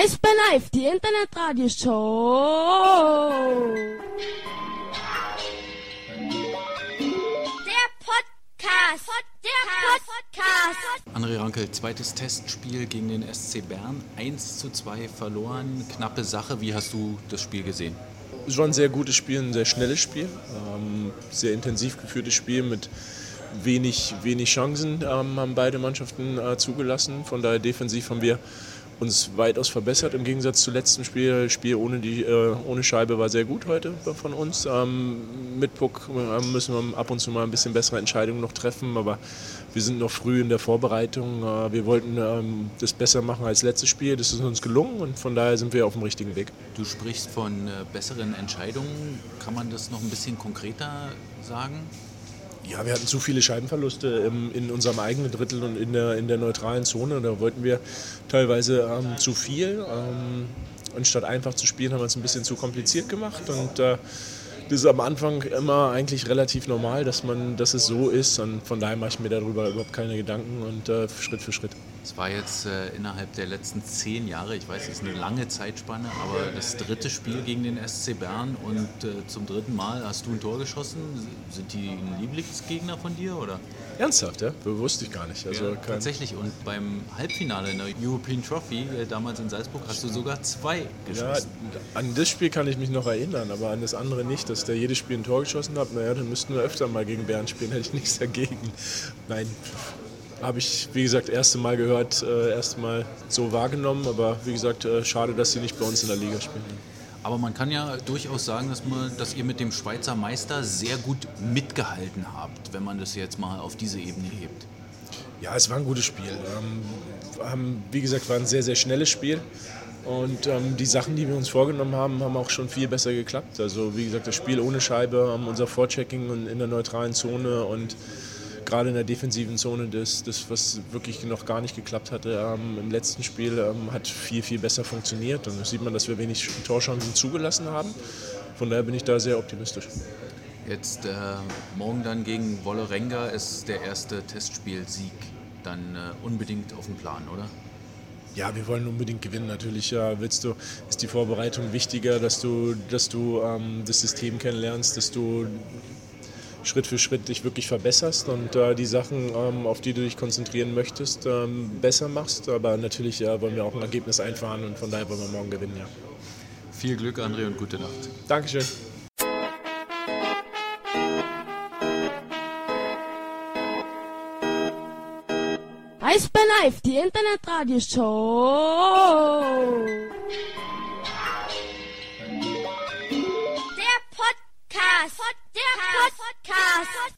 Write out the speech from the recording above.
Eisbär Live, die Internetradioshow. Der Podcast. Der Podcast. André Rankel, zweites Testspiel gegen den SC Bern. 1 zu 2 verloren. Knappe Sache. Wie hast du das Spiel gesehen? Es war ein sehr gutes Spiel, ein sehr schnelles Spiel. Ähm, sehr intensiv geführtes Spiel mit wenig, wenig Chancen ähm, haben beide Mannschaften äh, zugelassen. Von daher defensiv haben wir uns weitaus verbessert im Gegensatz zum letzten Spiel. Spiel ohne, die, äh, ohne Scheibe war sehr gut heute von uns. Ähm, mit Puck äh, müssen wir ab und zu mal ein bisschen bessere Entscheidungen noch treffen, aber wir sind noch früh in der Vorbereitung. Äh, wir wollten ähm, das besser machen als letztes Spiel. Das ist uns gelungen und von daher sind wir auf dem richtigen Weg. Du sprichst von äh, besseren Entscheidungen. Kann man das noch ein bisschen konkreter sagen? Ja, wir hatten zu viele Scheibenverluste in unserem eigenen Drittel und in der, in der neutralen Zone. Da wollten wir teilweise ähm, zu viel. Ähm, anstatt einfach zu spielen, haben wir es ein bisschen zu kompliziert gemacht. Und äh, das ist am Anfang immer eigentlich relativ normal, dass, man, dass es so ist. Und von daher mache ich mir darüber überhaupt keine Gedanken und äh, Schritt für Schritt. Es war jetzt äh, innerhalb der letzten zehn Jahre, ich weiß, es ist eine lange Zeitspanne, aber das dritte Spiel gegen den SC Bern und äh, zum dritten Mal hast du ein Tor geschossen. Sind die ein Lieblingsgegner von dir oder? Ernsthaft, ja? Wusste ich gar nicht. Also ja, tatsächlich. Und beim Halbfinale in der European Trophy, äh, damals in Salzburg, hast du sogar zwei geschossen. Ja, an das Spiel kann ich mich noch erinnern, aber an das andere nicht, dass der jedes Spiel ein Tor geschossen hat. Naja, dann müssten wir öfter mal gegen Bern spielen, hätte ich nichts dagegen. Nein, habe ich, wie gesagt, erste Mal gehört, äh, erste Mal so wahrgenommen. Aber wie gesagt, äh, schade, dass sie nicht bei uns in der Liga spielen. Aber man kann ja durchaus sagen, dass, man, dass ihr mit dem Schweizer Meister sehr gut mitgehalten habt, wenn man das jetzt mal auf diese Ebene hebt. Ja, es war ein gutes Spiel. Ähm, haben, wie gesagt, war ein sehr, sehr schnelles Spiel. Und ähm, die Sachen, die wir uns vorgenommen haben, haben auch schon viel besser geklappt. Also wie gesagt, das Spiel ohne Scheibe, ähm, unser Vorchecking in der neutralen Zone und gerade in der defensiven Zone das, das was wirklich noch gar nicht geklappt hatte ähm, im letzten Spiel, ähm, hat viel, viel besser funktioniert. Und da sieht man, dass wir wenig Torchancen zugelassen haben. Von daher bin ich da sehr optimistisch. Jetzt äh, morgen dann gegen Wollerenga ist der erste Testspielsieg dann äh, unbedingt auf dem Plan, oder? Ja, wir wollen unbedingt gewinnen. Natürlich ja, willst du, ist die Vorbereitung wichtiger, dass du, dass du ähm, das System kennenlernst, dass du Schritt für Schritt dich wirklich verbesserst und äh, die Sachen, ähm, auf die du dich konzentrieren möchtest, ähm, besser machst. Aber natürlich ja, wollen wir auch ein Ergebnis einfahren und von daher wollen wir morgen gewinnen. Ja. Viel Glück, André, und gute Nacht. Dankeschön. Eisbär Live, die Internetradioshow.